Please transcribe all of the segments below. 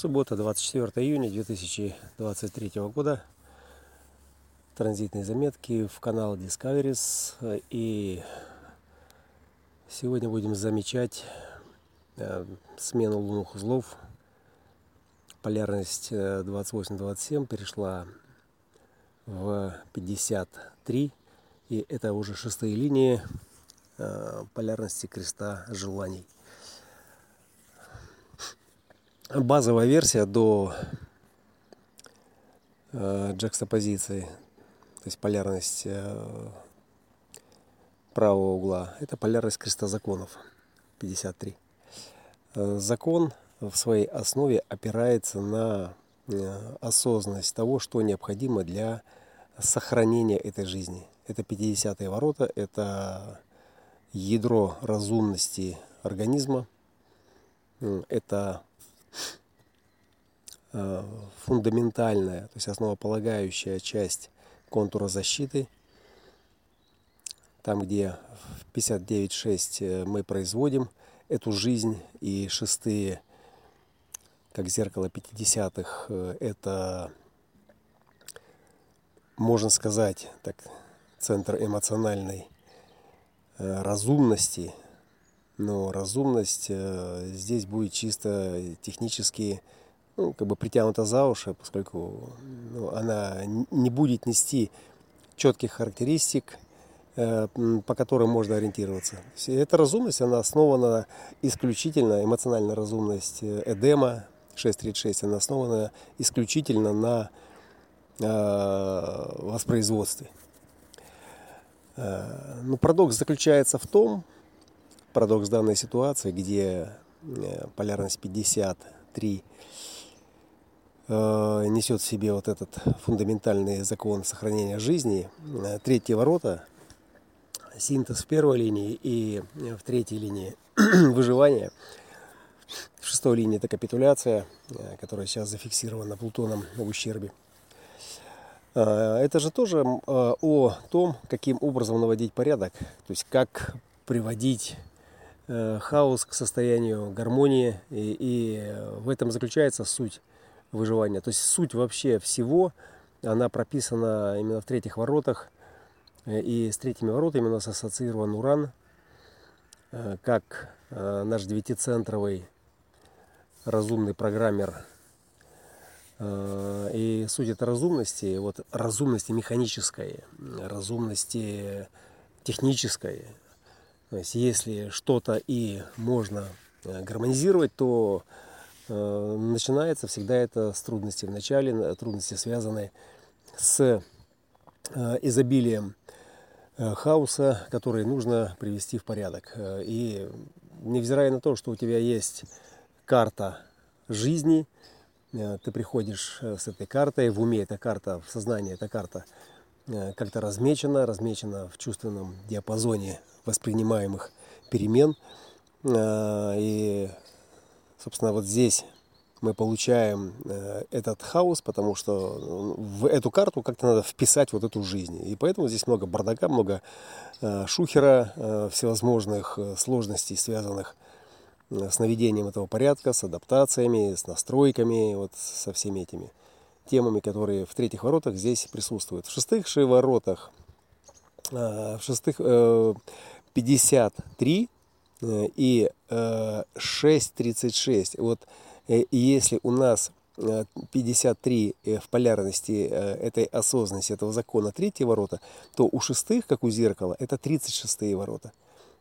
Суббота, 24 июня 2023 года. Транзитные заметки в канал Discoveries. И сегодня будем замечать э, смену лунных узлов. Полярность 28-27 э, перешла в 53. И это уже шестые линии э, полярности креста желаний базовая версия до э, джекстопозиции, то есть полярность э, правого угла, это полярность креста законов 53. Э, закон в своей основе опирается на э, осознанность того, что необходимо для сохранения этой жизни. Это 50-е ворота, это ядро разумности организма, это фундаментальная, то есть основополагающая часть контура защиты. Там, где в 59.6 э, мы производим эту жизнь, и шестые, как зеркало 50-х, э, это, можно сказать, так, центр эмоциональной разумности, но разумность здесь будет чисто технически ну, как бы притянута за уши, поскольку ну, она не будет нести четких характеристик, э, по которым можно ориентироваться. Эта разумность, она основана исключительно, эмоциональная разумность э, Эдема 636, она основана исключительно на э, воспроизводстве. Но парадокс заключается в том, парадокс данной ситуации, где полярность 53 Э, несет в себе вот этот фундаментальный закон сохранения жизни. Э, третьи ворота, синтез в первой линии и в третьей линии выживания. В шестой линии это капитуляция, э, которая сейчас зафиксирована Плутоном в ущербе. Это же тоже о том, каким образом наводить порядок, то есть как приводить хаос к состоянию гармонии. И, и в этом заключается суть выживания. То есть суть вообще всего, она прописана именно в третьих воротах. И с третьими воротами у нас ассоциирован Уран, э, как э, наш девятицентровый разумный программер. Э, и суть этой разумности, вот разумности механической, разумности технической. То есть если что-то и можно гармонизировать, то Э, начинается всегда это с трудностей. Вначале трудности связаны с э, изобилием э, хаоса, который нужно привести в порядок. И невзирая на то, что у тебя есть карта жизни, ты приходишь с этой картой, в уме эта карта, в сознании эта карта как-то размечена, размечена в чувственном диапазоне воспринимаемых перемен. И Собственно, вот здесь мы получаем э, этот хаос, потому что ну, в эту карту как-то надо вписать вот эту жизнь. И поэтому здесь много бардака, много э, шухера, э, всевозможных сложностей, связанных с наведением этого порядка, с адаптациями, с настройками, вот со всеми этими темами, которые в третьих воротах здесь присутствуют. В шестых же воротах, в шестых 53 Э, и 6.36. Э, вот э, если у нас 53 в полярности этой осознанности, этого закона третьи ворота, то у шестых, как у зеркала, это 36 ворота.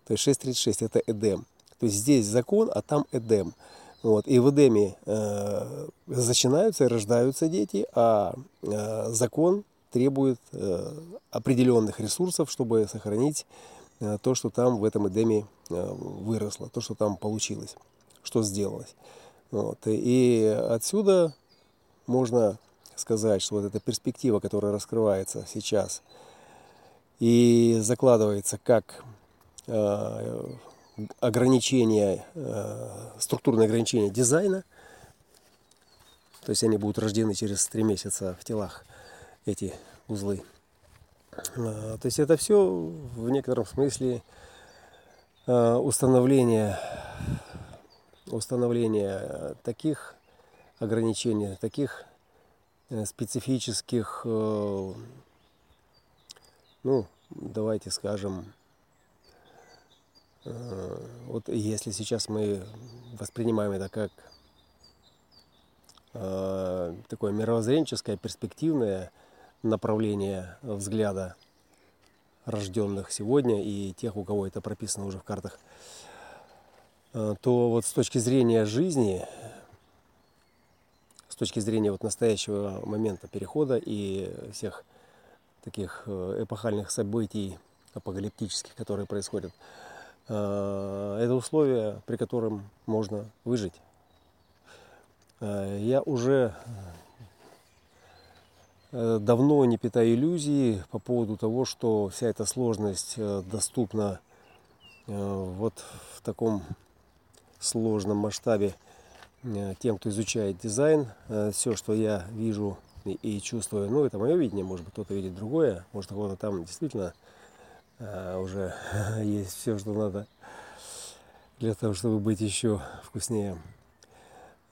То есть 6.36 это Эдем. То есть здесь закон, а там Эдем. Вот. И в Эдеме э, начинаются и рождаются дети, а э, закон требует э, определенных ресурсов, чтобы сохранить то, что там в этом Эдеме э, выросло, то, что там получилось, что сделалось. Вот. И отсюда можно сказать, что вот эта перспектива, которая раскрывается сейчас и закладывается как э, ограничение, структурное ограничение дизайна, то есть они будут рождены через три месяца в телах, эти узлы, то есть это все в некотором смысле а, установление, установление таких ограничений, таких специфических, ну, давайте скажем, вот если сейчас мы воспринимаем это как такое мировоззренческое, перспективное направление взгляда рожденных сегодня и тех, у кого это прописано уже в картах, э, то вот с точки зрения жизни, с точки зрения вот настоящего момента перехода и всех таких э, эпохальных событий апокалиптических, которые происходят, э, это условия, при котором можно выжить. Я уже давно не питаю иллюзий по поводу того, что вся эта сложность э, доступна э, вот в таком сложном масштабе тем, кто изучает дизайн. Все, что я вижу и чувствую, ну это мое видение, может быть кто-то видит другое, может у кого-то там действительно уже есть все, что надо для того, чтобы быть еще вкуснее.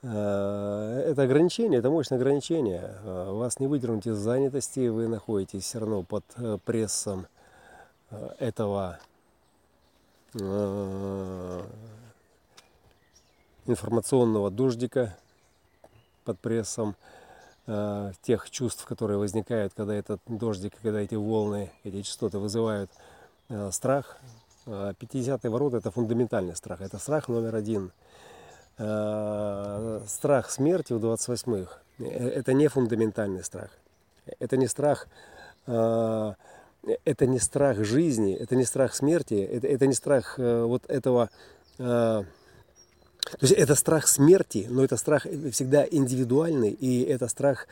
Э, это ограничение, это мощное ограничение. Э, вас не выдернуть из занятости, вы находитесь все равно под э, прессом этого информационного дождика, под прессом тех чувств, которые возникают, когда этот дождик, когда эти волны, эти частоты вызывают страх. 50-е ворота – это фундаментальный страх, это страх номер один – страх смерти у 28-х – это не фундаментальный страх. Это не страх, э, это не страх жизни, это не страх смерти, это, это не страх э, вот этого то есть это страх смерти, но это страх всегда индивидуальный, и это страх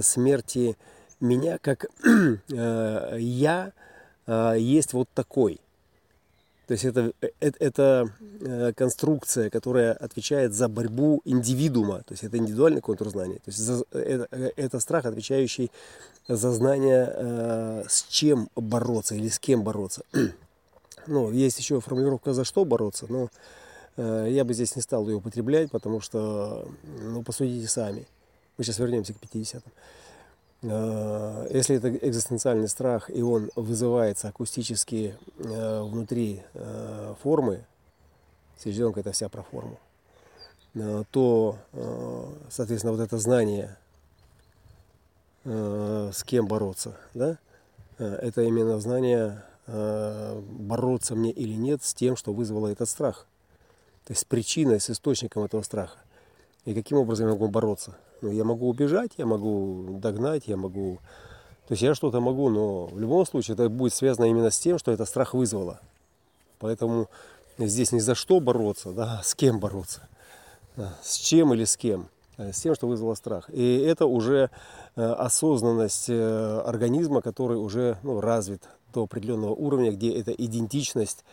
смерти меня, как я есть вот такой. То есть это, это, это э, конструкция, которая отвечает за борьбу индивидуума. То есть это индивидуальный контур знания. То есть за, это, это страх, отвечающий за знание, э, с чем бороться или с кем бороться. ну, есть еще формулировка «за что бороться», но э, я бы здесь не стал ее употреблять, потому что, ну, посудите сами. Мы сейчас вернемся к 50-м. Э, если это экзистенциальный страх, и он вызывается акустически э, внутри э, формы, селезенка это вся про форму, то, соответственно, вот это знание, с кем бороться, да, это именно знание, бороться мне или нет с тем, что вызвало этот страх. То есть с причиной, с источником этого страха. И каким образом я могу бороться. Ну, я могу убежать, я могу догнать, я могу... То есть я что-то могу, но в любом случае это будет связано именно с тем, что это страх вызвало. Поэтому здесь не за что бороться, да, с кем бороться. С чем или с кем. А с тем, что вызвало страх. И это уже э, осознанность э, организма, который уже ну, развит до определенного уровня, где эта идентичность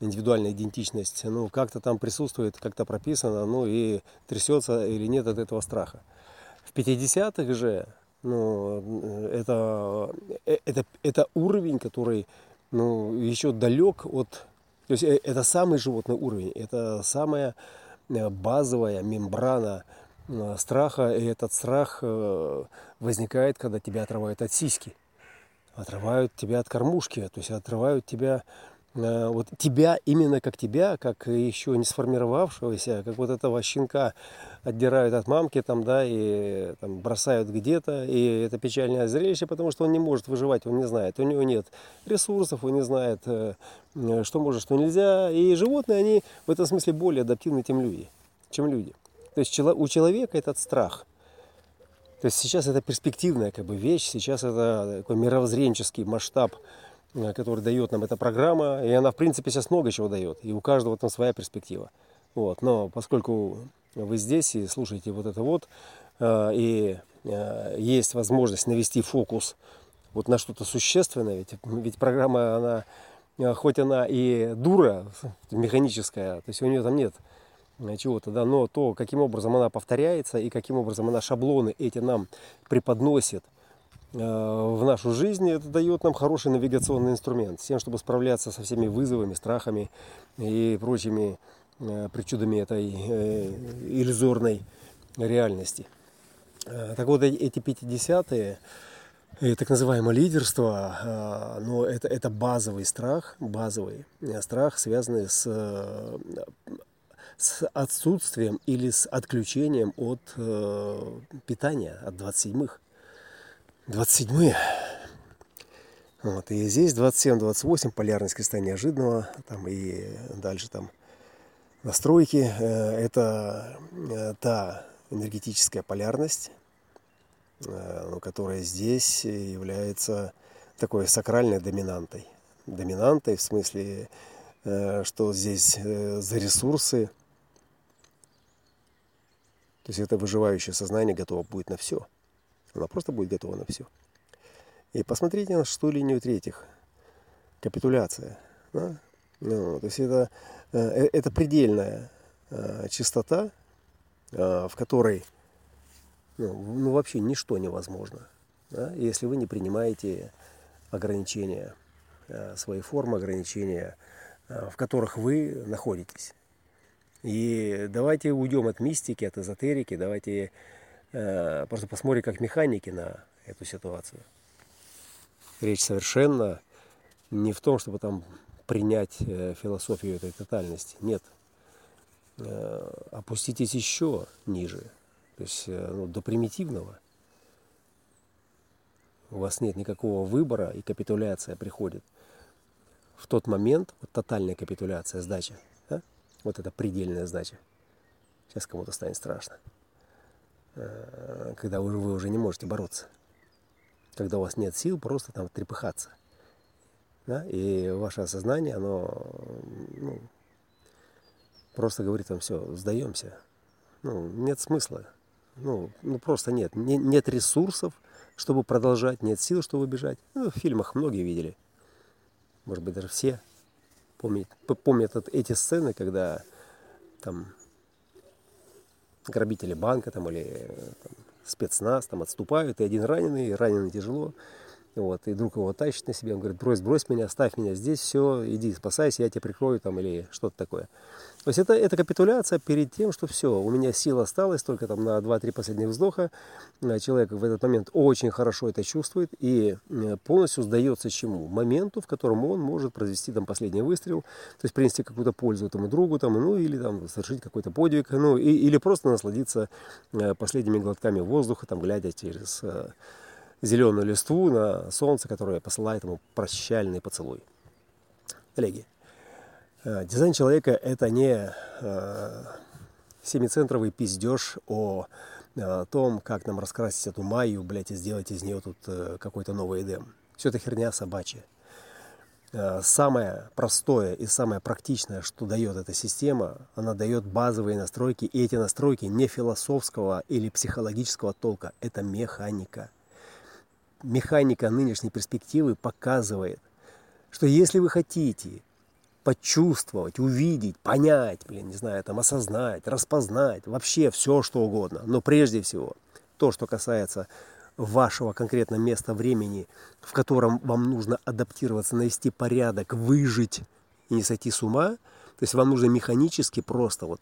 индивидуальная идентичность, ну, как-то там присутствует, как-то прописано, ну, и трясется или нет от этого страха. В 50-х же, ну, это, это, это уровень, который, ну, еще далек от, то есть э, это самый животный уровень, это самая э, базовая мембрана э, страха, и этот страх возникает, когда тебя отрывают от сиськи, отрывают тебя от кормушки, то есть отрывают тебя Э, вот тебя именно как тебя, как еще не сформировавшегося, как вот этого щенка отдирают от мамки там, да, и там, бросают где-то, и это печальное зрелище, потому что он не может выживать, он не знает, у него нет ресурсов, он не знает, э, что может, что нельзя, и животные, они в этом смысле более адаптивны, чем люди, чем люди. То есть у человека этот страх. То есть сейчас это перспективная как бы вещь, сейчас это такой мировоззренческий масштаб Э, который дает нам эта программа. И она, в принципе, сейчас много чего дает. И у каждого там своя перспектива. Вот. Но поскольку вы здесь и слушаете вот это вот, э, и э, есть возможность навести фокус вот на что-то существенное, ведь, ведь программа, она, хоть она и дура механическая, то есть у нее там нет чего-то, да, но то, каким образом она повторяется и каким образом она шаблоны эти нам преподносит – Э, в нашу жизнь, это дает нам хороший навигационный инструмент, с тем, чтобы справляться со всеми вызовами, страхами и прочими э, причудами этой э, иллюзорной реальности. Так вот, эти 50-е, так называемое лидерство, но это, это базовый страх, базовый страх, связанный с с отсутствием или с отключением от э, питания, от 27-х. 27-е. Вот, и здесь 27-28, полярность креста неожиданного, там и дальше там настройки. Э, это э, та энергетическая полярность, э, которая здесь является такой сакральной доминантой. Доминантой в смысле, что здесь за ресурсы то есть это выживающее сознание готово будет на все. Оно просто будет готово на все. И посмотрите на шестую линию третьих. Капитуляция. Да? Ну, то есть это, э, э, это предельная э, чистота, в которой ну, ну, вообще ничто невозможно, да? если вы не принимаете ограничения, свои формы ограничения, в которых вы находитесь. И давайте уйдем от мистики, от эзотерики, давайте просто посмотрим как механики на эту ситуацию. Речь совершенно не в том, чтобы там принять э, философию этой тотальности. Нет. Э, опуститесь еще ниже, то есть э, ну, до примитивного. У вас нет никакого выбора, и капитуляция приходит в тот момент, вот тотальная капитуляция, сдача, вот это предельная сдача. Сейчас кому-то станет страшно. Э, когда вы, уже не можете бороться. Когда у вас нет сил просто там трепыхаться. Да? И ваше осознание, оно ну, просто говорит вам, все, сдаемся. Ну, нет смысла. Ну, ну просто нет. Не, нет ресурсов, чтобы продолжать, нет сил, чтобы бежать. Ну, в фильмах многие видели. Может быть, даже все помнит, помнят эти сцены, когда там грабители банка там, или там, спецназ там отступают, и один раненый, раненый тяжело, вот, и друг его тащит на себе, он говорит, брось, брось меня, оставь меня здесь, все, иди, спасайся, я тебя прикрою там, или что-то такое. То есть это, это капитуляция перед тем, что все, у меня сила осталась только там на 2-3 последних вздоха. Э, человек в этот момент очень хорошо это чувствует и э, полностью сдается чему? Моменту, в котором он может произвести там последний выстрел, то есть принести какую-то пользу этому другу, там, ну или там совершить какой-то подвиг, ну и, или просто насладиться э, последними глотками воздуха, там, глядя через зеленую листву на солнце, которое посылает ему прощальный поцелуй. Коллеги, Э, дизайн человека – это не э, семицентровый пиздеж о, о том, как нам раскрасить эту майю, блядь, и сделать из нее тут э, какой-то новый Эдем. Все это херня собачья. Самое простое и самое практичное, что дает эта система, она дает базовые настройки, и эти настройки не философского или психологического толка, это механика. Механика нынешней перспективы показывает, что если вы хотите почувствовать, увидеть, понять, блин, не знаю, там осознать, распознать, вообще все что угодно. Но прежде всего, то, что касается вашего конкретного места времени, в котором вам нужно адаптироваться, навести порядок, выжить и не сойти с ума, то есть вам нужно механически просто вот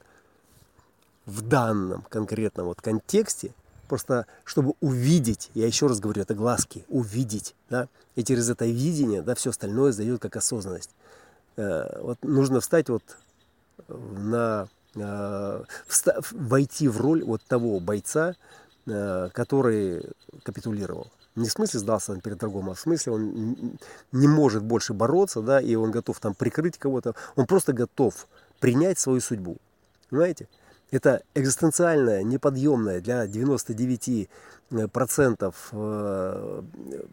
в данном конкретном вот контексте, просто чтобы увидеть, я еще раз говорю, это глазки, увидеть, да, и через это видение, да, все остальное сдает как осознанность. Э, вот нужно встать вот на э, войти в роль вот того бойца, э, который капитулировал. Не в смысле сдался он перед врагом, а в смысле он не может больше бороться, да, и он готов там прикрыть кого-то. Он просто готов принять свою судьбу. Понимаете? Это экзистенциальная, неподъемная для 99%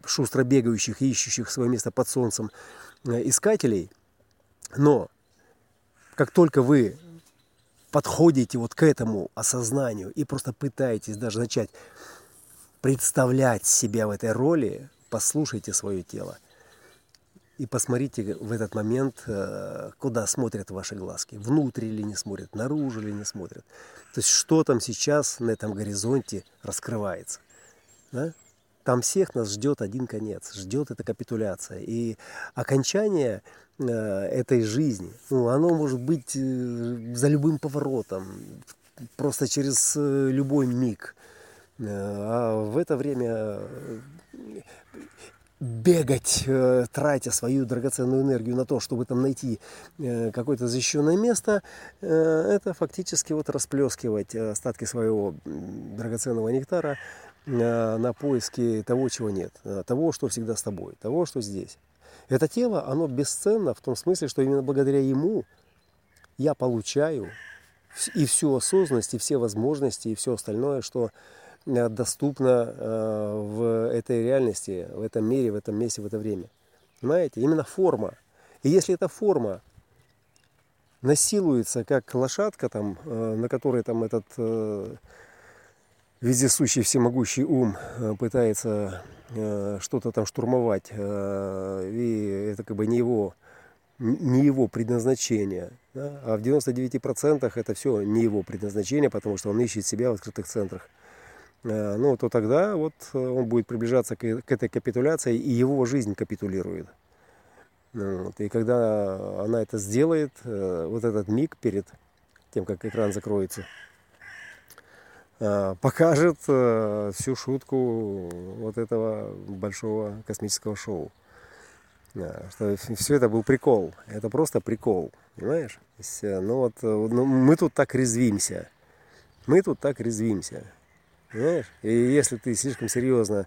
шустро бегающих и ищущих свое место под солнцем искателей – но как только вы подходите вот к этому осознанию и просто пытаетесь даже начать представлять себя в этой роли, послушайте свое тело и посмотрите в этот момент, э, куда смотрят ваши глазки. Внутрь или не смотрят, наружу или не смотрят. То есть что там сейчас на этом горизонте раскрывается. Да? Там всех нас ждет один конец, ждет эта капитуляция. И окончание Э, этой жизни. Ну, оно может быть э, за любым поворотом, просто через любой миг. А в это время бегать, тратя свою драгоценную энергию на то, чтобы там найти какое-то защищенное место, это фактически вот расплескивать остатки своего драгоценного нектара на поиски того, чего нет, того, что всегда с тобой, того, что здесь. Это тело, оно бесценно в том смысле, что именно благодаря ему я получаю и всю осознанность, и все возможности, и все остальное, что э, доступно э, в этой реальности, в этом мире, в этом месте, в это время. Понимаете? Именно форма. И если эта форма насилуется, как лошадка, там, э, на которой там этот вездесущий всемогущий ум пытается что-то там штурмовать, и это как бы не его не его предназначение. Да? А в 99% это все не его предназначение, потому что он ищет себя в открытых центрах. А, ну, то тогда вот он будет приближаться к, этой капитуляции, и его жизнь капитулирует. Вот. И когда она это сделает, э, вот этот миг перед тем, как экран закроется, покажет э, всю шутку вот этого большого космического шоу. Что все это был прикол. Это просто прикол. Понимаешь? Э, ну вот э, ну, мы тут так резвимся. Мы тут так резвимся. Понимаешь? И если ты слишком серьезно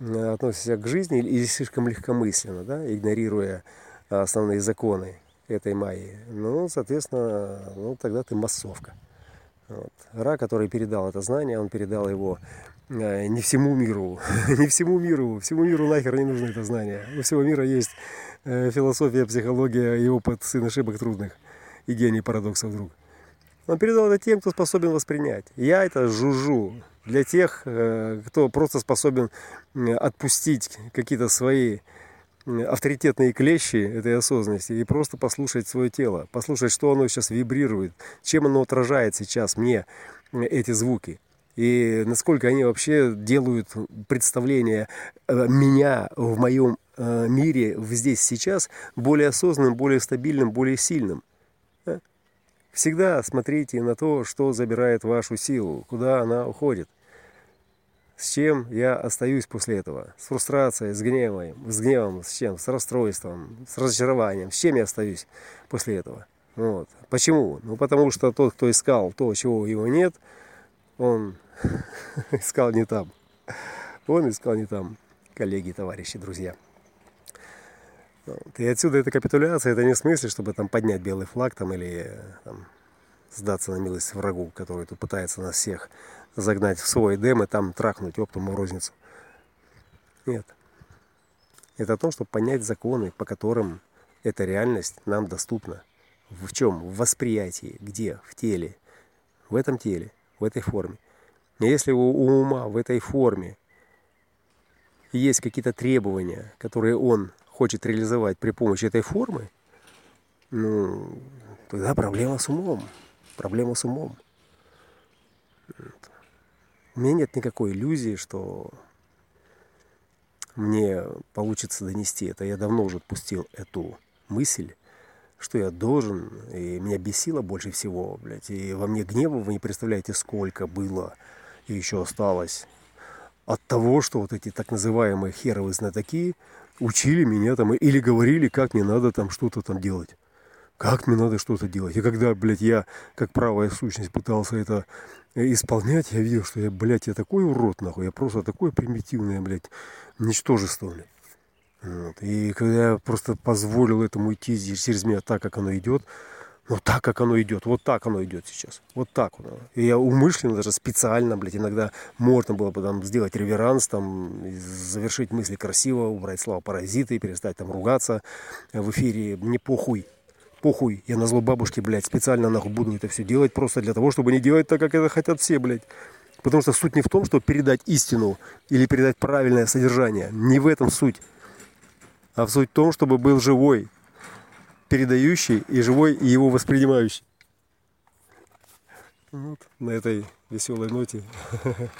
э, относишься к жизни или слишком легкомысленно, да, игнорируя основные законы этой майи, ну, соответственно, ну, тогда ты массовка. Вот. Ра, который передал это знание, он передал его Э, не всему миру, не всему миру, всему миру нахер не нужно это знание. У всего мира есть э, философия, психология и опыт сын ошибок трудных и гений парадоксов вдруг. Он передал это тем, кто способен воспринять. Я это жужжу для тех, э, кто просто способен отпустить какие-то свои авторитетные клещи этой осознанности и просто послушать свое тело, послушать, что оно сейчас вибрирует, чем оно отражает сейчас мне эти звуки и насколько они вообще делают представление э, меня в моем э, мире здесь сейчас более осознанным, более стабильным, более сильным. Всегда смотрите на то, что забирает вашу силу, куда она уходит. С чем я остаюсь после этого? С фрустрацией, с гневом, с гневом, с чем? С расстройством, с разочарованием. С чем я остаюсь после этого? Вот. Почему? Ну, потому что тот, кто искал то, чего его нет, он искал не там. Он искал не там. Коллеги, товарищи, друзья. И отсюда эта капитуляция, это не в смысле, чтобы там поднять белый флаг там, или там, сдаться на милость врагу, который тут пытается нас всех загнать в свой дем и там трахнуть оптом в розницу. Нет. Это о том, чтобы понять законы, по которым эта реальность нам доступна. В чем? В восприятии. Где? В теле. В этом теле. В этой форме. Если у ума в этой форме есть какие-то требования, которые он хочет реализовать при помощи этой формы, ну, тогда проблема с умом. Проблема с умом. У меня нет никакой иллюзии, что мне получится донести это. Я давно уже отпустил эту мысль, что я должен, и меня бесило больше всего, блядь, и во мне гнева вы не представляете, сколько было и еще осталось от того, что вот эти так называемые херовые знатоки учили меня там или говорили, как мне надо там что-то там делать. Как мне надо что-то делать. И когда, блядь, я, как правая сущность, пытался это исполнять, я видел, что я, блядь, я такой урод, нахуй. Я просто такое примитивное, блядь, ничтожество, блядь. Вот. И когда я просто позволил этому идти через меня так, как оно идет, ну так, как оно идет. Вот так оно идет сейчас. Вот так оно. И я умышленно, даже специально, блядь, иногда можно было бы там сделать реверанс, там, завершить мысли красиво, убрать слова паразиты, перестать там ругаться в эфире. Мне похуй. Похуй. Я на зло бабушки, блядь, специально нахуй буду это все делать просто для того, чтобы не делать так, как это хотят все, блядь. Потому что суть не в том, чтобы передать истину или передать правильное содержание. Не в этом суть. А в суть в том, чтобы был живой, передающий и живой, и его воспринимающий. Вот, на этой веселой ноте